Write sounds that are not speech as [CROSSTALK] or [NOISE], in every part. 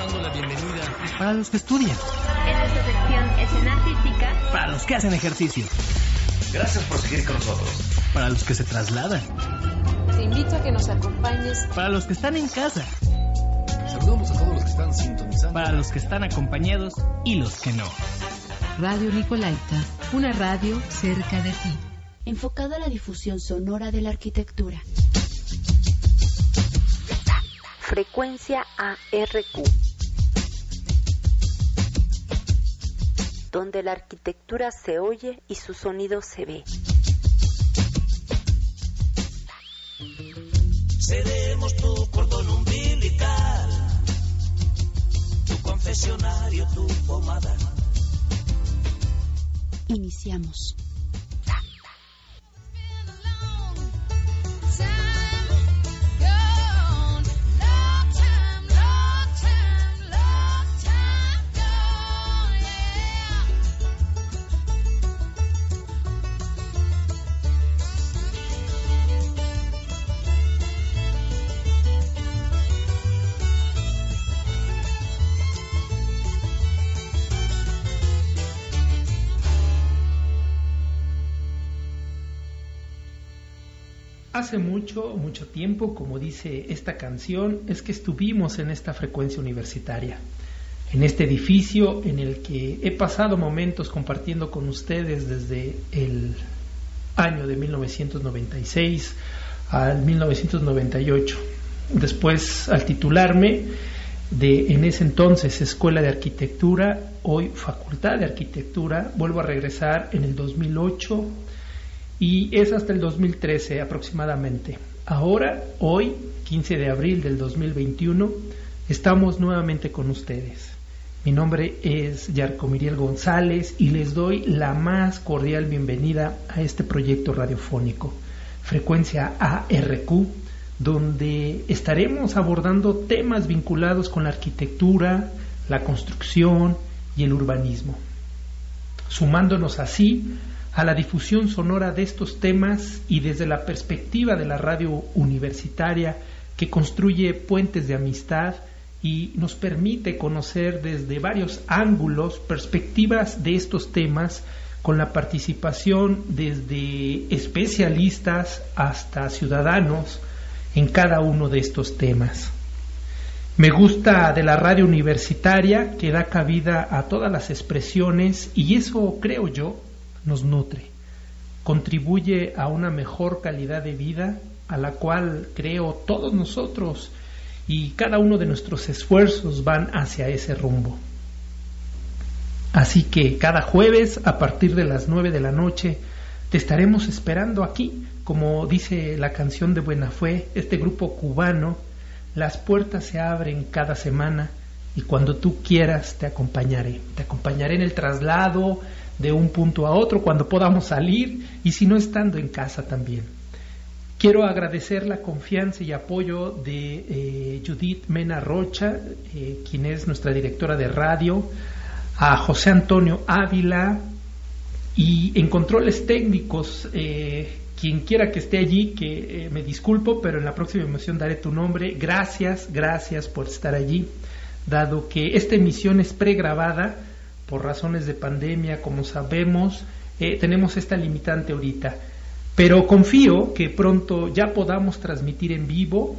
dando la bienvenida para los que estudian. Esta es su sección escena artística. Para los que hacen ejercicio. Gracias por seguir con nosotros. Para los que se trasladan. Te invito a que nos acompañes. Para los que están en casa. Saludamos a todos los que están sintonizando. Para los que están acompañados y los que no. Radio Nicolaita, una radio cerca de ti. Enfocado a la difusión sonora de la arquitectura. Frecuencia ARQ. Donde la arquitectura se oye y su sonido se ve. Seremos tu cordón umbilical, tu confesionario, tu pomada. Iniciamos. Hace mucho, mucho tiempo, como dice esta canción, es que estuvimos en esta frecuencia universitaria, en este edificio en el que he pasado momentos compartiendo con ustedes desde el año de 1996 al 1998. Después, al titularme de en ese entonces Escuela de Arquitectura, hoy Facultad de Arquitectura, vuelvo a regresar en el 2008 y es hasta el 2013 aproximadamente. Ahora, hoy, 15 de abril del 2021, estamos nuevamente con ustedes. Mi nombre es Yarco Miriel González y les doy la más cordial bienvenida a este proyecto radiofónico, Frecuencia ARQ, donde estaremos abordando temas vinculados con la arquitectura, la construcción y el urbanismo, sumándonos así a la difusión sonora de estos temas y desde la perspectiva de la radio universitaria que construye puentes de amistad y nos permite conocer desde varios ángulos perspectivas de estos temas con la participación desde especialistas hasta ciudadanos en cada uno de estos temas. Me gusta de la radio universitaria que da cabida a todas las expresiones y eso creo yo nos nutre, contribuye a una mejor calidad de vida a la cual creo todos nosotros y cada uno de nuestros esfuerzos van hacia ese rumbo. Así que cada jueves a partir de las nueve de la noche te estaremos esperando aquí, como dice la canción de Buena Fue, este grupo cubano, las puertas se abren cada semana y cuando tú quieras te acompañaré. Te acompañaré en el traslado, de un punto a otro cuando podamos salir y si no estando en casa también. Quiero agradecer la confianza y apoyo de eh, Judith Mena Rocha, eh, quien es nuestra directora de radio, a José Antonio Ávila y en controles técnicos, eh, quien quiera que esté allí, que me disculpo, pero en la próxima emisión daré tu nombre. Gracias, gracias por estar allí, dado que esta emisión es pregrabada por razones de pandemia, como sabemos, eh, tenemos esta limitante ahorita. Pero confío que pronto ya podamos transmitir en vivo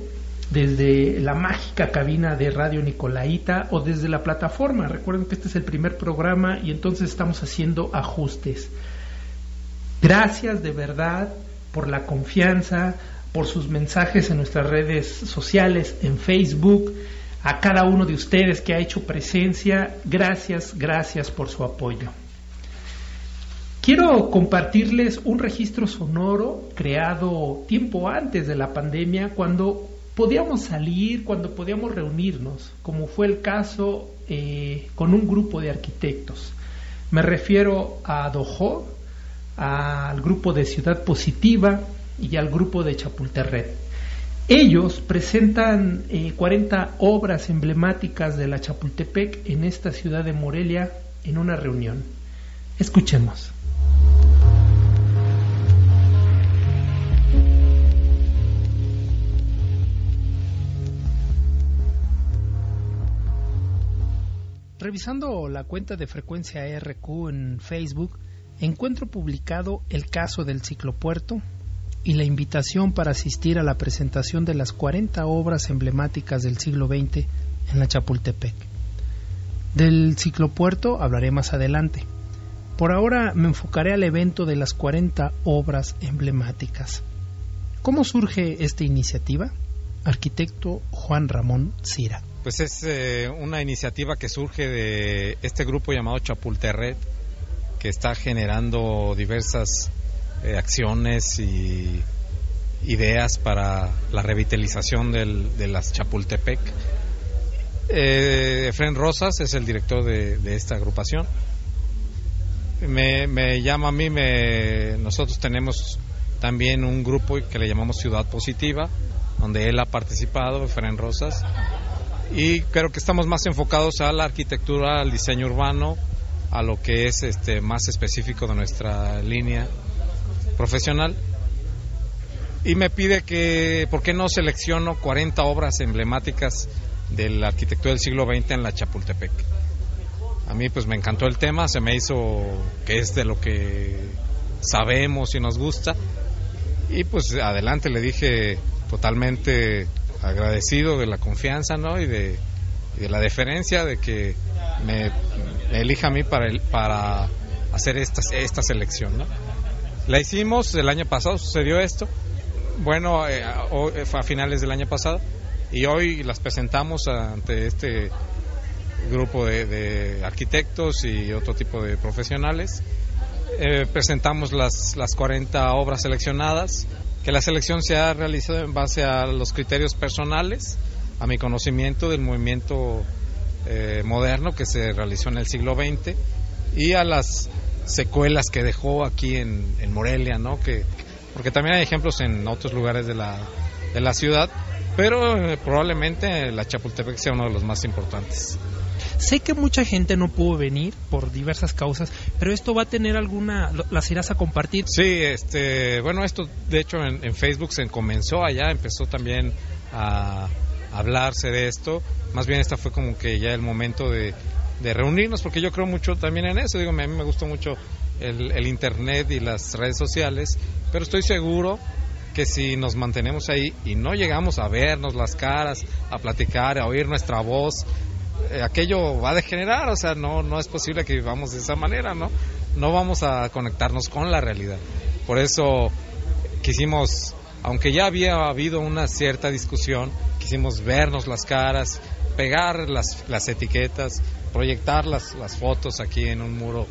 desde la mágica cabina de Radio Nicolaita o desde la plataforma. Recuerden que este es el primer programa y entonces estamos haciendo ajustes. Gracias de verdad por la confianza, por sus mensajes en nuestras redes sociales, en Facebook a cada uno de ustedes que ha hecho presencia. Gracias, gracias por su apoyo. Quiero compartirles un registro sonoro creado tiempo antes de la pandemia, cuando podíamos salir, cuando podíamos reunirnos, como fue el caso eh, con un grupo de arquitectos. Me refiero a Dojo, al grupo de Ciudad Positiva y al grupo de Chapultepec. Ellos presentan 40 eh, obras emblemáticas de la Chapultepec en esta ciudad de Morelia en una reunión. Escuchemos. Revisando la cuenta de frecuencia RQ en Facebook, encuentro publicado el caso del ciclopuerto y la invitación para asistir a la presentación de las 40 obras emblemáticas del siglo XX en la Chapultepec. Del ciclopuerto hablaré más adelante. Por ahora me enfocaré al evento de las 40 obras emblemáticas. ¿Cómo surge esta iniciativa? Arquitecto Juan Ramón Cira. Pues es eh, una iniciativa que surge de este grupo llamado Chapulterred, que está generando diversas eh, acciones y ideas para la revitalización del, de las Chapultepec. Eh, Efren Rosas es el director de, esta agrupación. Me, me, llama a mí, me, nosotros tenemos también un grupo que le llamamos Ciudad Positiva, donde él ha participado, Efren Rosas, y creo que estamos más enfocados a la arquitectura, al diseño urbano, a lo que es este más específico de nuestra línea profesional. Y me pide que, ¿por qué no selecciono 40 obras emblemáticas de la arquitectura del siglo XX en la Chapultepec? A mí pues me encantó el tema, se me hizo que es de lo que sabemos y nos gusta. Y pues adelante le dije totalmente agradecido de la confianza ¿no? y, de, la deferencia de que me, elija a mí para, el, para hacer esta, esta selección. La hicimos el año pasado, sucedió esto. Bueno, eh, fue a finales del año pasado y hoy las presentamos ante este grupo de, de arquitectos y otro tipo de profesionales. Eh, presentamos las, las 40 obras seleccionadas, que la selección se ha realizado en base a los criterios personales, a mi conocimiento del movimiento eh, moderno que se realizó en el siglo XX y a las secuelas que dejó aquí en, en, Morelia, ¿no? Que, porque también hay ejemplos en otros lugares de la, de la ciudad, pero eh, probablemente la Chapultepec sea uno de los más importantes. Sé que mucha gente no pudo venir por diversas causas, pero esto va a tener alguna, las irás a compartir. Sí, este, bueno, esto de hecho en, en Facebook se comenzó allá, empezó también a hablarse de esto. Más bien esta fue como que ya el momento de, de reunirnos, porque yo creo mucho también en eso. Digo, a mí me gustó mucho el, Internet y las redes sociales, pero estoy seguro que si nos mantenemos ahí y no llegamos a vernos las caras, a platicar, a oír nuestra voz, eh, aquello va a degenerar, o sea, no, no es posible que vivamos de esa manera, ¿no? No vamos a conectarnos con la realidad. Por eso quisimos, aunque ya había habido una cierta discusión, quisimos vernos las caras, pegar las, las etiquetas, proyectar las, las fotos aquí en un muro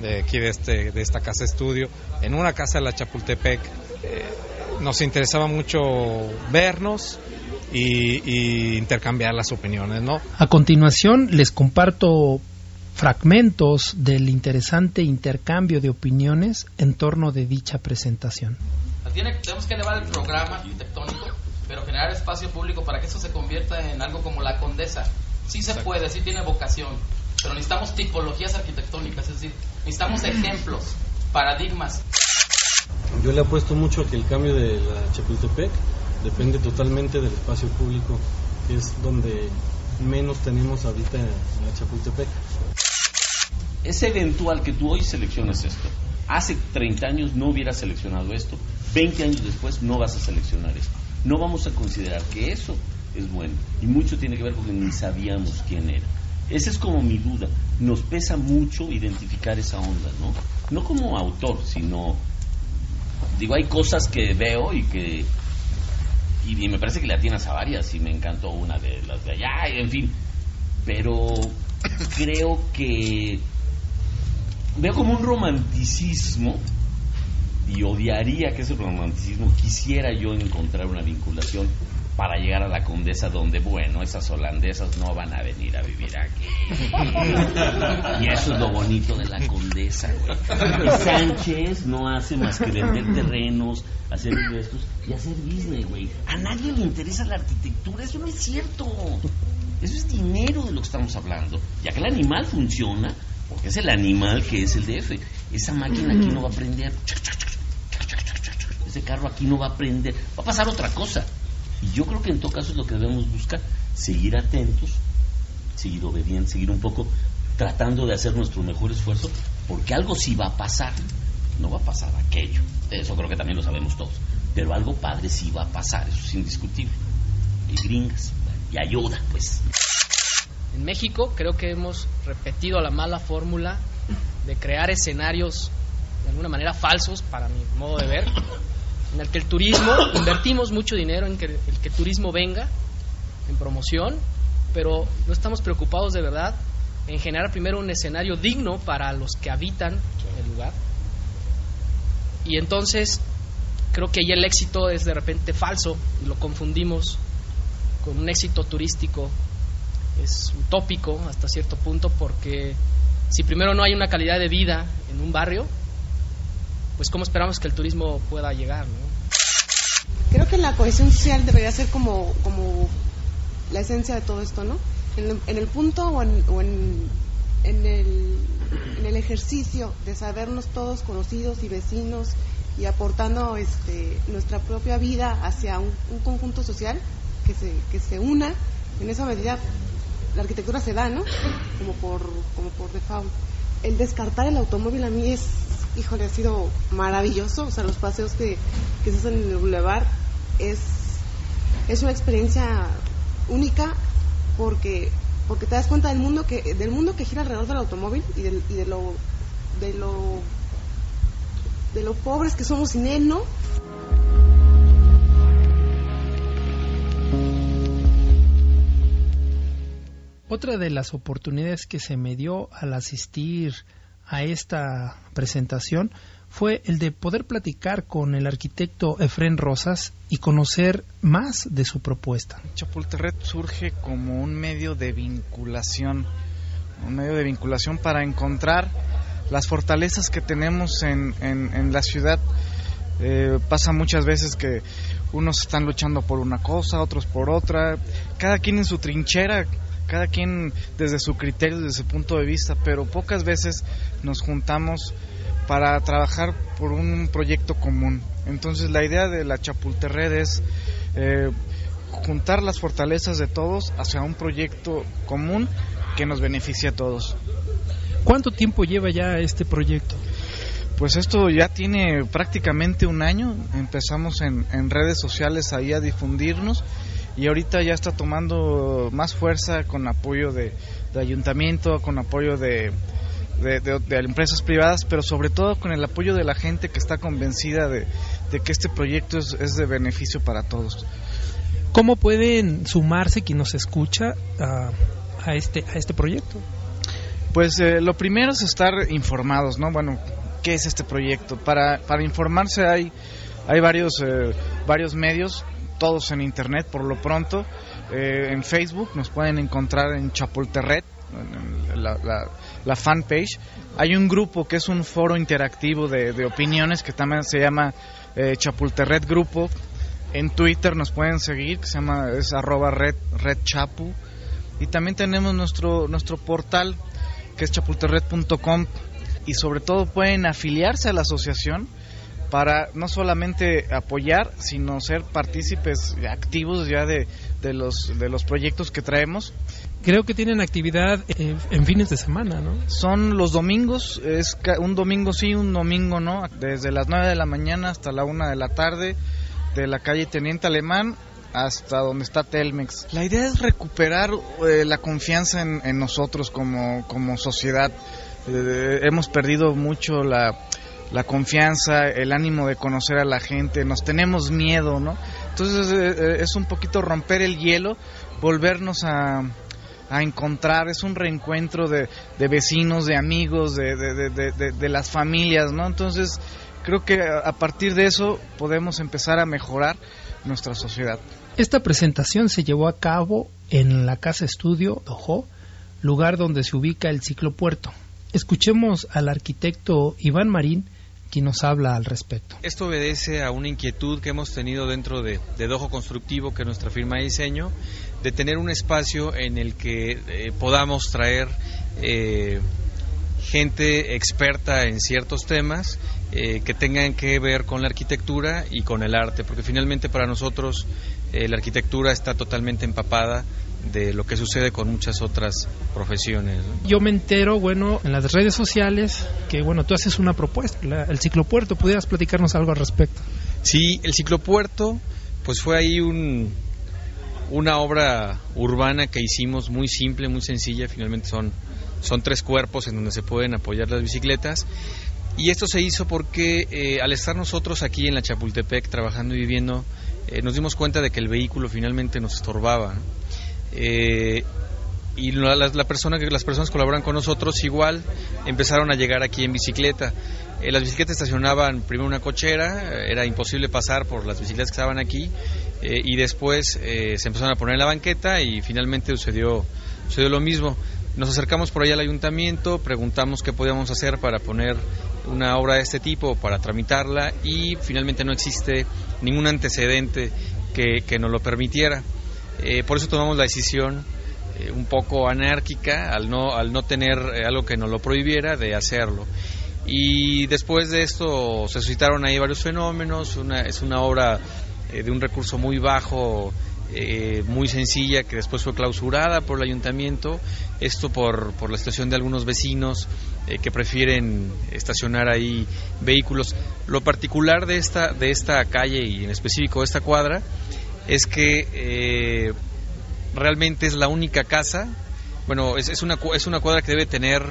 de aquí de, este, de esta casa estudio, en una casa de la Chapultepec. Eh, nos interesaba mucho vernos y, y, intercambiar las opiniones, ¿no? A continuación les comparto fragmentos del interesante intercambio de opiniones en torno de dicha presentación. Tiene, tenemos que elevar el programa arquitectónico, pero generar espacio público para que eso se convierta en algo como la condesa. Sí se Exacto. puede, sí tiene vocación, pero necesitamos tipologías arquitectónicas, es decir, necesitamos ejemplos, paradigmas. Yo le apuesto mucho a que el cambio de la Chapultepec depende totalmente del espacio público, que es donde menos tenemos ahorita en la Chapultepec. Es eventual que tú hoy selecciones esto. Hace 30 años no hubieras seleccionado esto. 20 años después no vas a seleccionar esto. No vamos a considerar que eso es bueno. Y mucho tiene que ver con que ni sabíamos quién era. Esa es como mi duda. Nos pesa mucho identificar esa onda, ¿no? No como autor, sino digo, hay cosas que veo y que. Y, me parece que le atinas a varias y me encantó una de las de allá, en fin. Pero creo que. Veo como un romanticismo y odiaría que ese romanticismo quisiera yo encontrar una vinculación para llegar a la condesa donde, bueno, esas holandesas no van a venir a vivir aquí. [LAUGHS] Y eso es lo bonito de la condesa, güey. Y Sánchez no hace más que vender terrenos, hacer estos y hacer business, güey. A nadie le interesa la arquitectura, eso no es cierto. Eso es dinero de lo que estamos hablando. Ya que el animal funciona, porque es el animal que es el DF. Esa máquina aquí no va a prender. Ese carro aquí no va a prender. Va a pasar otra cosa. Y yo creo que en todo caso es lo que debemos buscar, seguir atentos seguir obedientes, seguir un poco tratando de hacer nuestro mejor esfuerzo, porque algo sí va a pasar, no va a pasar aquello, eso creo que también lo sabemos todos, pero algo padre sí va a pasar, eso es indiscutible. Y gringas, y ayuda, pues. En México creo que hemos repetido la mala fórmula de crear escenarios de alguna manera falsos, para mi modo de ver, en el que el turismo, [COUGHS] invertimos mucho dinero en que el, que el turismo venga, en promoción, pero no estamos preocupados de verdad en generar primero un escenario digno para los que habitan el lugar. Y entonces creo que ahí el éxito es de repente falso y lo confundimos con un éxito turístico. Es utópico hasta cierto punto porque si primero no hay una calidad de vida en un barrio, pues cómo esperamos que el turismo pueda llegar. Creo que la cohesión social debería ser como, como la esencia de todo esto, ¿no? En, el punto o, en, en, el, en el ejercicio de sabernos todos conocidos y vecinos y aportando este, nuestra propia vida hacia un, conjunto social que se, que se una, en esa medida la arquitectura se da, ¿no? Como por, como por default. El descartar el automóvil a mí es, híjole, ha sido maravilloso. O sea, los paseos que, que se hacen en el boulevard es, es una experiencia única porque porque te das cuenta del mundo que del mundo que gira alrededor del automóvil y, y de lo de lo de lo pobres que somos sin él, ¿no? Otra de las oportunidades que se me dio al asistir a esta presentación fue el de poder platicar con el arquitecto Efren Rosas y conocer más de su propuesta. Chapultepec surge como un medio de vinculación, un medio de vinculación para encontrar las fortalezas que tenemos en, en, la ciudad. Eh, pasa muchas veces que unos están luchando por una cosa, otros por otra, cada quien en su trinchera, cada quien desde su criterio, desde su punto de vista, pero pocas veces nos juntamos para trabajar por un proyecto común. Entonces la idea de la Chapulterred es eh, juntar las fortalezas de todos hacia un proyecto común que nos beneficie a todos. ¿Cuánto tiempo lleva ya este proyecto? Pues esto ya tiene prácticamente un año. Empezamos en, redes sociales ahí a difundirnos y ahorita ya está tomando más fuerza con apoyo de ayuntamiento, con apoyo de, de, empresas privadas, pero sobre todo con el apoyo de la gente que está convencida de, que este proyecto es, de beneficio para todos. ¿Cómo pueden sumarse quien nos escucha a, a este, a este proyecto? Pues eh, lo primero es estar informados, ¿no? Bueno, ¿qué es este proyecto? Para, para informarse hay, hay varios, eh, varios medios, todos en internet por lo pronto. Eh, en Facebook nos pueden encontrar en Chapulterret, la, la, fanpage. Hay un grupo que es un foro interactivo de, opiniones que también se llama eh, Chapulterred Grupo. En Twitter nos pueden seguir, que se llama es arroba red, red chapu. Y también tenemos nuestro, nuestro portal, que es chapulterred.com. Y sobre todo pueden afiliarse a la asociación para no solamente apoyar, sino ser partícipes activos ya de, de, los, de los proyectos que traemos. Creo que tienen actividad en, fines de semana, ¿no? Son los domingos, es un domingo sí, un domingo no, desde las 9 de la mañana hasta la 1 de la tarde, de la calle Teniente Alemán hasta donde está Telmex. La idea es recuperar eh, la confianza en, nosotros como, como sociedad. Eh, hemos perdido mucho la, la confianza, el ánimo de conocer a la gente, nos tenemos miedo, ¿no? Entonces eh, es un poquito romper el hielo, volvernos a, a encontrar, es un reencuentro de, de vecinos, de amigos, de, de, de, las familias, ¿no? Entonces, creo que a partir de eso podemos empezar a mejorar nuestra sociedad. Esta presentación se llevó a cabo en la Casa Estudio Dojo, lugar donde se ubica el ciclopuerto. Escuchemos al arquitecto Iván Marín, quien nos habla al respecto. Esto obedece a una inquietud que hemos tenido dentro de, de Dojo Constructivo, que es nuestra firma de diseño, de tener un espacio en el que eh, podamos traer eh, gente experta en ciertos temas eh, que tengan que ver con la arquitectura y con el arte, porque finalmente para nosotros la arquitectura está totalmente empapada de lo que sucede con muchas otras profesiones. Yo me entero, bueno, en las redes sociales que, bueno, tú haces una propuesta, el ciclopuerto, ¿pudieras platicarnos algo al respecto? Sí, el ciclopuerto, pues fue ahí un, una obra urbana que hicimos muy simple, muy sencilla, finalmente son, son tres cuerpos en donde se pueden apoyar las bicicletas. Y esto se hizo porque eh, al estar nosotros aquí en la Chapultepec trabajando y viviendo, eh, nos dimos cuenta de que el vehículo finalmente nos estorbaba. Eh, y la, persona que las personas colaboran con nosotros igual empezaron a llegar aquí en bicicleta. Eh, las bicicletas estacionaban primero una cochera, era imposible pasar por las bicicletas que estaban aquí eh, y después se empezaron a poner en la banqueta y finalmente sucedió, sucedió lo mismo. Nos acercamos por ahí al ayuntamiento, preguntamos qué podíamos hacer para poner una obra de este tipo, para tramitarla y finalmente no existe ningún antecedente que, que nos lo permitiera. Eh, por eso tomamos la decisión eh, un poco anárquica, al no, al no tener eh, algo que nos lo prohibiera, de hacerlo. Y después de esto se suscitaron ahí varios fenómenos, una, es una obra de un recurso muy bajo, muy sencilla, que después fue clausurada por el ayuntamiento, esto por, por la situación de algunos vecinos que prefieren estacionar ahí vehículos. Lo particular de esta, de esta calle y en específico de esta cuadra es que eh, realmente es la única casa, bueno, es, una, es una cuadra que debe tener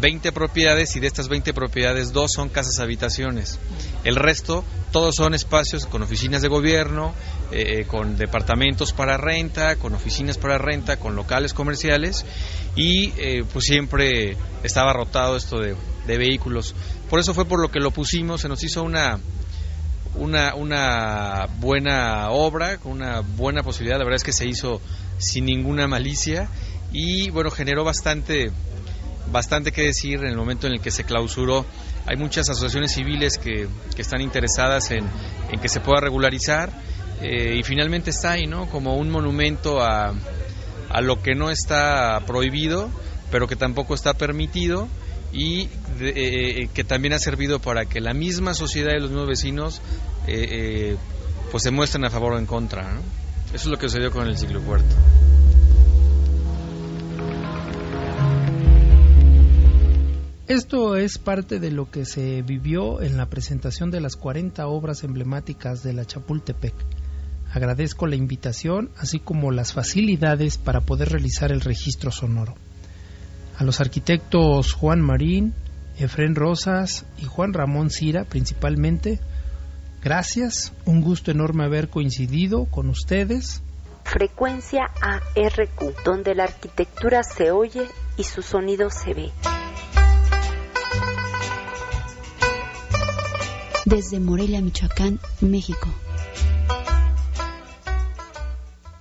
20 propiedades y de estas 20 propiedades dos son casas habitaciones. El resto, todos son espacios con oficinas de gobierno, eh, con departamentos para renta, con oficinas para renta, con locales comerciales y eh, pues siempre estaba rotado esto de, de vehículos. Por eso fue por lo que lo pusimos, se nos hizo una, una, una buena obra, con una buena posibilidad. La verdad es que se hizo sin ninguna malicia y bueno, generó bastante, bastante que decir en el momento en el que se clausuró. Hay muchas asociaciones civiles que, que están interesadas en, en, que se pueda regularizar eh, y finalmente está ahí, ¿no? Como un monumento a, a lo que no está prohibido, pero que tampoco está permitido y eh, eh, que también ha servido para que la misma sociedad y los nuevos vecinos eh, pues se muestren a favor o en contra. Eso es lo que sucedió con el ciclopuerto. Esto es parte de lo que se vivió en la presentación de las 40 obras emblemáticas de la Chapultepec. Agradezco la invitación, así como las facilidades para poder realizar el registro sonoro a los arquitectos Juan Marín, Efren Rosas y Juan Ramón Cira principalmente. Gracias, un gusto enorme haber coincidido con ustedes. Frecuencia ARQ, donde la arquitectura se oye y su sonido se ve. Desde Morelia, Michoacán, México.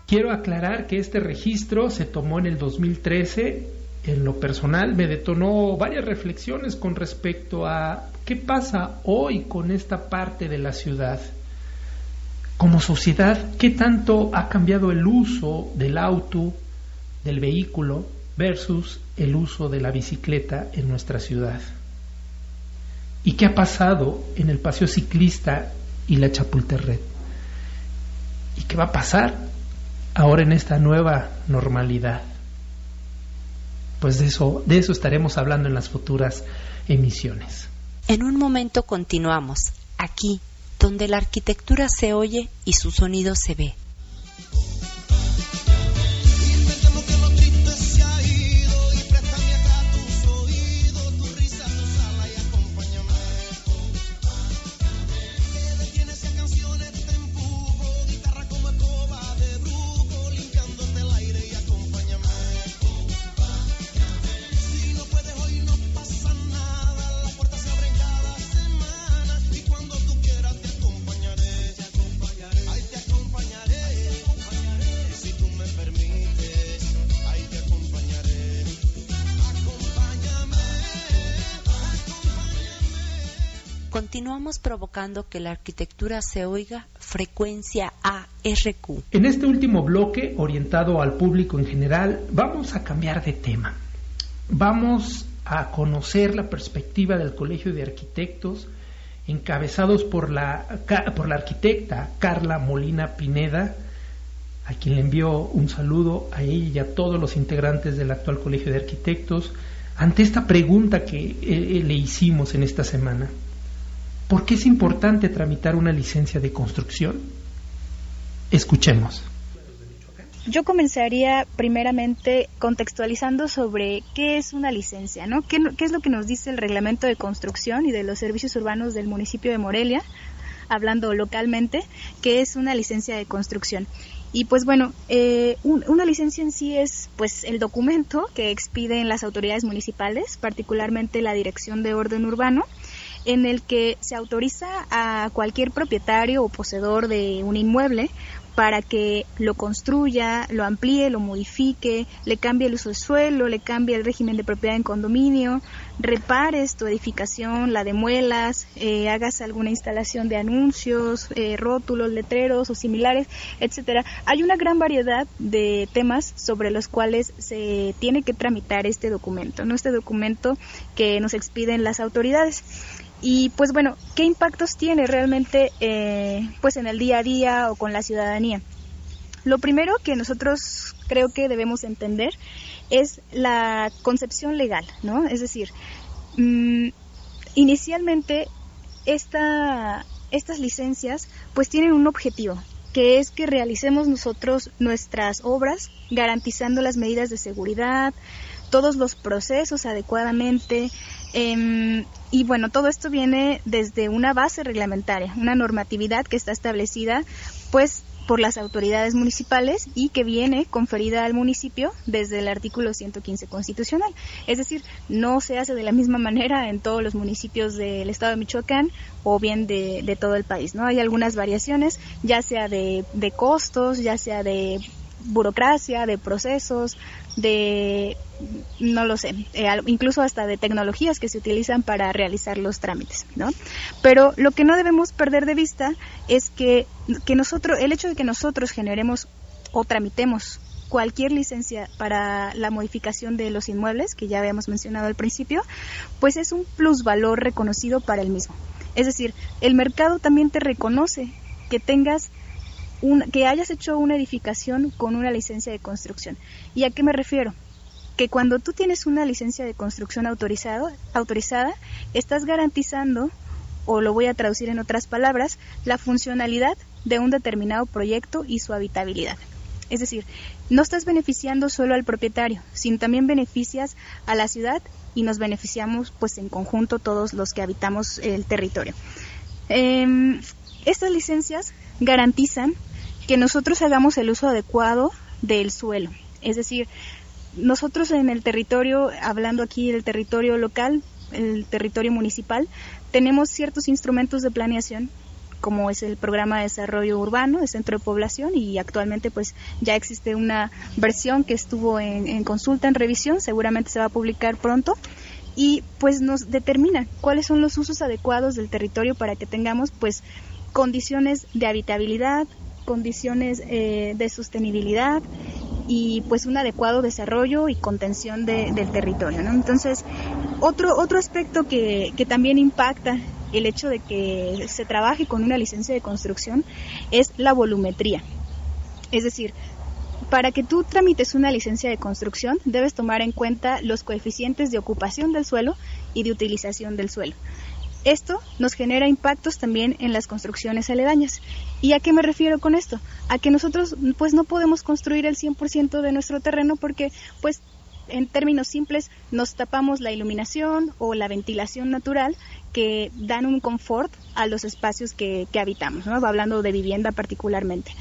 Quiero aclarar que este registro se tomó en el 2013 en lo personal me detonó varias reflexiones con respecto a qué pasa hoy con esta parte de la ciudad. Como sociedad, ¿qué tanto ha cambiado el uso del auto, del vehículo, versus el uso de la bicicleta en nuestra ciudad? ¿Y qué ha pasado en el paseo ciclista y la Chapultepec? ¿Y qué va a pasar ahora en esta nueva normalidad? Pues de eso, de eso estaremos hablando en las futuras emisiones. En un momento continuamos, aquí, donde la arquitectura se oye y su sonido se ve. Continuamos provocando que la arquitectura se oiga frecuencia ARQ. En este último bloque, orientado al público en general, vamos a cambiar de tema. Vamos a conocer la perspectiva del Colegio de Arquitectos, encabezados por la, por la arquitecta Carla Molina Pineda, a quien le envió un saludo a ella y a todos los integrantes del actual Colegio de Arquitectos, ante esta pregunta que eh, eh, le hicimos en esta semana. ¿Por qué es importante tramitar una licencia de construcción? Escuchemos. Yo comenzaría primeramente contextualizando sobre qué es una licencia, ¿no? ¿Qué, ¿Qué, es lo que nos dice el reglamento de construcción y de los servicios urbanos del municipio de Morelia, hablando localmente, qué es una licencia de construcción? Y pues bueno, eh, una licencia en sí es pues el documento que expiden las autoridades municipales, particularmente la Dirección de Orden Urbano, en el que se autoriza a cualquier propietario o poseedor de un inmueble para que lo construya, lo amplíe, lo modifique, le cambie el uso de suelo, le cambie el régimen de propiedad en condominio, repares tu edificación, la demuelas, eh, hagas alguna instalación de anuncios, eh, rótulos, letreros o similares, etcétera. Hay una gran variedad de temas sobre los cuales se tiene que tramitar este documento, ¿no? Este documento que nos expiden las autoridades. Y pues bueno, ¿qué impactos tiene realmente eh, pues en el día a día o con la ciudadanía? Lo primero que nosotros creo que debemos entender es la concepción legal, ¿no? Es decir, mm, inicialmente esta, estas licencias pues tienen un objetivo, que es que realicemos nosotros nuestras obras garantizando las medidas de seguridad, todos los procesos adecuadamente, Em, y bueno, todo esto viene desde una base reglamentaria, una normatividad que está establecida pues por las autoridades municipales y que viene conferida al municipio desde el artículo 115 constitucional. Es decir, no se hace de la misma manera en todos los municipios del estado de Michoacán o bien de, de todo el país. ¿no? Hay algunas variaciones, ya sea de, de costos, ya sea de burocracia, de procesos, de, no lo sé, eh, incluso hasta de tecnologías que se utilizan para realizar los trámites, ¿no? Pero lo que no debemos perder de vista es que, que nosotros, el hecho de que nosotros generemos o tramitemos cualquier licencia para la modificación de los inmuebles, que ya habíamos mencionado al principio, pues es un plusvalor reconocido para el mismo. Es decir, el mercado también te reconoce que tengas que hayas hecho una edificación con una licencia de construcción. ¿Y a qué me refiero? Que cuando tú tienes una licencia de construcción autorizado, autorizada, estás garantizando, o lo voy a traducir en otras palabras, la funcionalidad de un determinado proyecto y su habitabilidad. Es decir, no estás beneficiando solo al propietario, sino también beneficias a la ciudad y nos beneficiamos pues en conjunto todos los que habitamos el territorio. Em, estas licencias garantizan que nosotros hagamos el uso adecuado del suelo. Es decir, nosotros en el territorio, hablando aquí del territorio local, el territorio municipal, tenemos ciertos instrumentos de planeación como es el programa de desarrollo urbano de centro de población y actualmente pues ya existe una versión que estuvo en, en, consulta, en revisión, seguramente se va a publicar pronto y pues nos determina cuáles son los usos adecuados del territorio para que tengamos pues condiciones de habitabilidad, condiciones eh, de sostenibilidad y pues un adecuado desarrollo y contención del territorio. ¿no? Entonces, otro, otro aspecto que, que también impacta el hecho de que se trabaje con una licencia de construcción es la volumetría. Es decir, para que tú tramites una licencia de construcción debes tomar en cuenta los coeficientes de ocupación del suelo y de utilización del suelo. Esto nos genera impactos también en las construcciones aledañas. ¿Y a qué me refiero con esto? A que nosotros pues no podemos construir el 100% de nuestro terreno porque pues en términos simples nos tapamos la iluminación o la ventilación natural que dan un confort a los espacios que, que habitamos, ¿no? hablando de vivienda particularmente.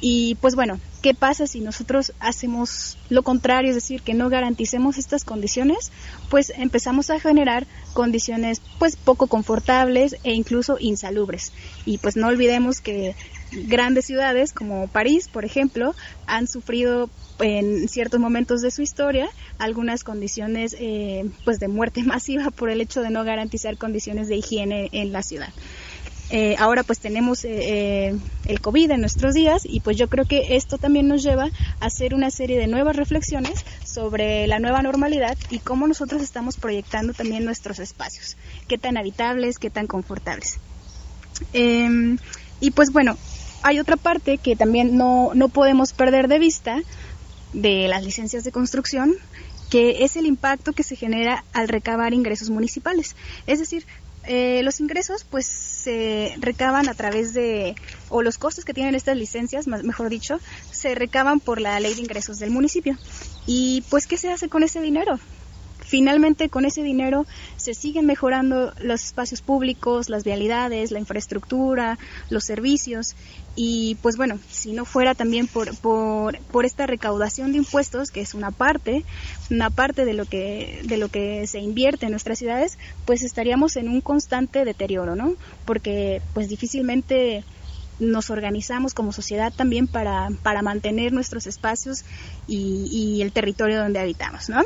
Y pues bueno, ¿qué pasa si nosotros hacemos lo contrario, es decir, que no garanticemos estas condiciones? Pues empezamos a generar condiciones pues poco confortables e incluso insalubres. Y pues no olvidemos que grandes ciudades como París, por ejemplo, han sufrido en ciertos momentos de su historia algunas condiciones eh, pues de muerte [LAUGHS] masiva por el hecho de no garantizar condiciones de higiene en la ciudad. Eh, ahora pues tenemos eh, eh, el COVID en nuestros días y pues yo creo que esto también nos lleva a hacer una serie de nuevas reflexiones sobre la nueva normalidad y cómo nosotros estamos proyectando también nuestros espacios, qué tan habitables, qué tan confortables. Em, y pues bueno, hay otra parte que también no, no podemos perder de vista de las licencias de construcción, que es el impacto que se genera al recabar ingresos municipales. Es decir, eh, los ingresos pues se recaban a través de, o los costos que tienen estas licencias, mejor dicho, se recaban por la ley de ingresos del municipio. Y pues, ¿qué se hace con ese dinero? Finalmente, con ese dinero se siguen mejorando los espacios públicos, las vialidades, la infraestructura, los servicios. Y pues bueno, si no fuera también por, por, esta recaudación de impuestos, que es una parte, una parte de lo que, de lo que se invierte en nuestras ciudades, pues estaríamos en un constante deterioro, ¿no? Porque pues difícilmente nos organizamos como sociedad también para, para mantener nuestros espacios y, y el territorio donde habitamos, ¿no?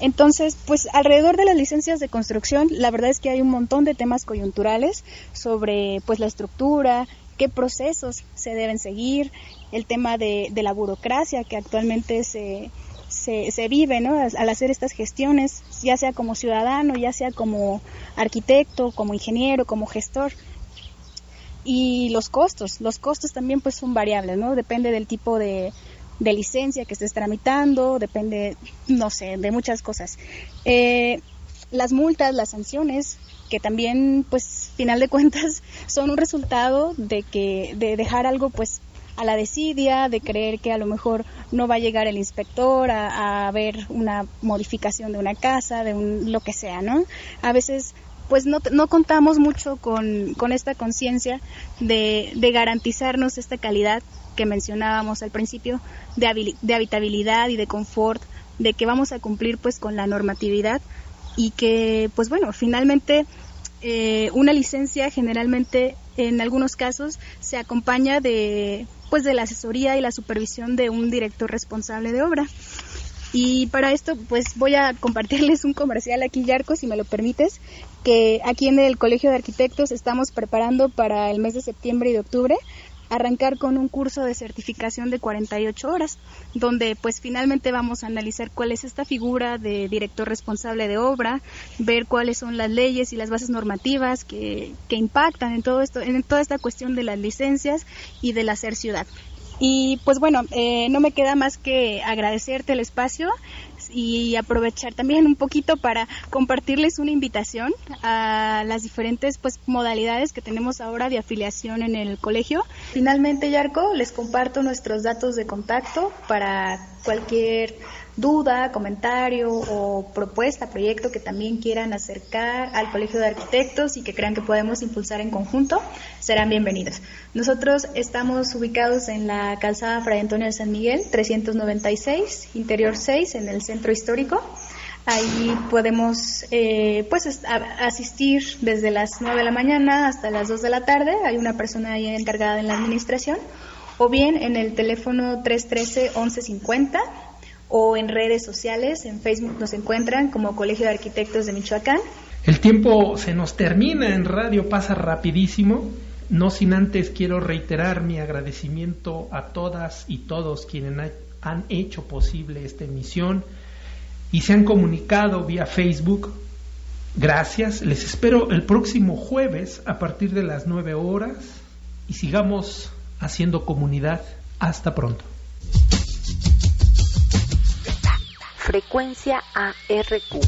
Entonces, pues alrededor de las licencias de construcción, la verdad es que hay un montón de temas coyunturales sobre pues la estructura, qué procesos se deben seguir, el tema de, la burocracia que actualmente se, se, se, vive ¿no? al hacer estas gestiones, ya sea como ciudadano, ya sea como arquitecto, como ingeniero, como gestor. Y los costos, los costos también pues son variables, ¿no? Depende del tipo de, de licencia que estés tramitando, depende, no sé, de muchas cosas. Eh, las multas, las sanciones, que también, pues, final de cuentas, [LAUGHS] son un resultado de que, de dejar algo, pues, a la desidia, de creer que a lo mejor no va a llegar el inspector a, a ver una modificación de una casa, de un, lo que sea, ¿no? A veces pues no, no contamos mucho con, con esta conciencia de, de garantizarnos esta calidad que mencionábamos al principio de, de habitabilidad y de confort, de que vamos a cumplir pues con la normatividad y que pues bueno, finalmente eh, una licencia generalmente en algunos casos se acompaña de pues de la asesoría y la supervisión de un director responsable de obra. Y para esto, pues voy a compartirles un comercial aquí, Yarco, si me lo permites, que aquí en el Colegio de Arquitectos estamos preparando para el mes de septiembre y de octubre arrancar con un curso de certificación de 48 horas, donde pues finalmente vamos a analizar cuál es esta figura de director responsable de obra, ver cuáles son las leyes y las bases normativas que, que impactan en todo esto, en toda esta cuestión de las licencias y del hacer ciudad. Y pues bueno, eh, no me queda más que agradecerte el espacio y aprovechar también un poquito para compartirles una invitación a las diferentes pues modalidades que tenemos ahora de afiliación en el colegio. Finalmente, Yarco, les comparto nuestros datos de contacto para cualquier duda, comentario o propuesta, proyecto que también quieran acercar al Colegio de Arquitectos y que crean que podemos impulsar en conjunto, serán bienvenidos. Nosotros estamos ubicados en la calzada Fray Antonio de San Miguel, 396, interior 6, en el centro histórico. Ahí podemos eh, pues asistir desde las 9 de la mañana hasta las 2 de la tarde. Hay una persona ahí encargada en la administración. O bien en el teléfono 313-1150 o en redes sociales. En Facebook nos encuentran como Colegio de Arquitectos de Michoacán. El tiempo se nos termina en radio, pasa rapidísimo. No sin antes quiero reiterar mi agradecimiento a todas y todos quienes han hecho posible esta emisión y se han comunicado vía Facebook. Gracias. Les espero el próximo jueves a partir de las 9 horas y sigamos haciendo comunidad. Hasta pronto. Frecuencia ARQ.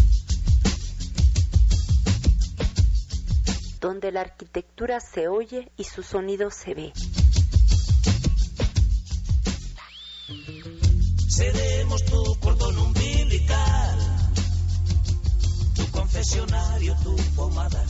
Donde la arquitectura se oye y su sonido se ve. Seremos tu cordón umbilical, tu confesionario, tu pomada.